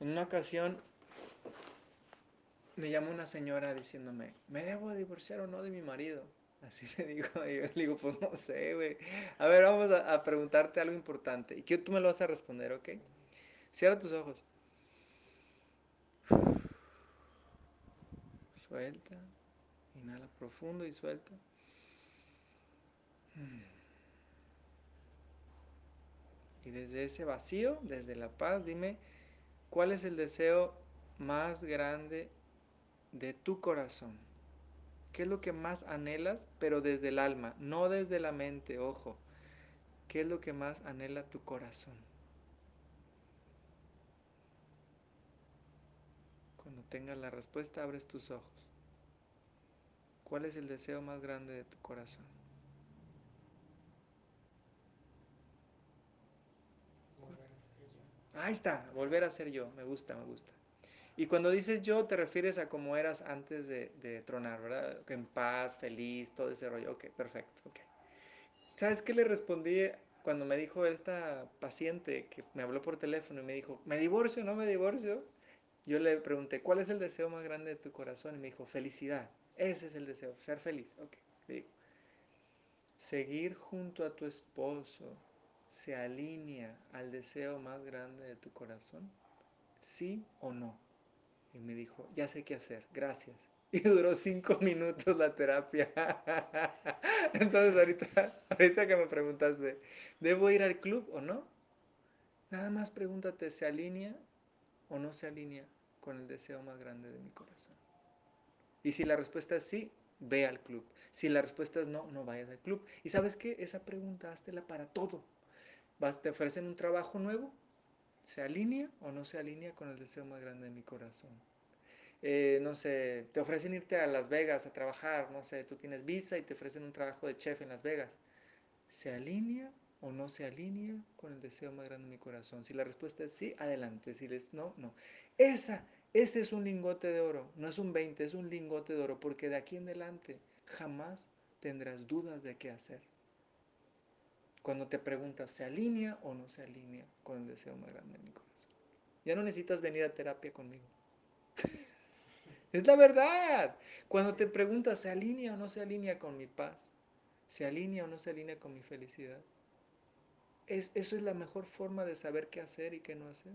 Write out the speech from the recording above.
En una ocasión me llamó una señora diciéndome, ¿me debo divorciar o no de mi marido? Así le digo, y yo le digo, pues no sé, güey. A ver, vamos a, preguntarte algo importante. Y tú me lo vas a responder, ¿ok? Cierra tus ojos. Suelta. Inhala profundo y suelta. Y desde ese vacío, desde la paz, dime, ¿cuál es el deseo más grande de tu corazón? ¿Qué es lo que más anhelas, pero desde el alma, no desde la mente, ojo? ¿Qué es lo que más anhela tu corazón? Cuando tengas la respuesta, abres tus ojos. ¿Cuál es el deseo más grande de tu corazón? Volver a ser yo. Ahí está, volver a ser yo. Me gusta, me gusta. Y cuando dices yo, te refieres a cómo eras antes de, de tronar, ¿verdad? En paz, feliz, todo ese rollo. Ok, perfecto. Okay. ¿Sabes qué le respondí cuando me dijo esta paciente que me habló por teléfono y me dijo, ¿me divorcio no me divorcio? Yo le pregunté, ¿cuál es el deseo más grande de tu corazón? Y me dijo, felicidad. Ese es el deseo, ser feliz. Ok, digo. Seguir junto a tu esposo se alinea al deseo más grande de tu corazón. ¿Sí o no? Y me dijo, ya sé qué hacer, gracias. Y duró cinco minutos la terapia. Entonces ahorita, ahorita que me preguntaste, ¿debo ir al club o no? Nada más pregúntate, ¿se alinea o no se alinea con el deseo más grande de mi corazón? Y si la respuesta es sí, ve al club. Si la respuesta es no, no vayas al club. Y sabes qué, esa pregunta háztela para todo. Te ofrecen un trabajo nuevo, ¿se alinea o no se alinea con el deseo más grande de mi corazón? Eh, no sé, te ofrecen irte a Las Vegas a trabajar, no sé, tú tienes visa y te ofrecen un trabajo de chef en Las Vegas. ¿Se alinea o no se alinea con el deseo más grande de mi corazón? Si la respuesta es sí, adelante. Si es no, no. Esa, ese es un lingote de oro. No es un 20, es un lingote de oro. Porque de aquí en adelante jamás tendrás dudas de qué hacer. Cuando te preguntas, ¿se alinea o no se alinea con el deseo más grande de mi corazón? Ya no necesitas venir a terapia conmigo. es la verdad. Cuando te preguntas, ¿se alinea o no se alinea con mi paz? ¿Se alinea o no se alinea con mi felicidad? Es, eso es la mejor forma de saber qué hacer y qué no hacer.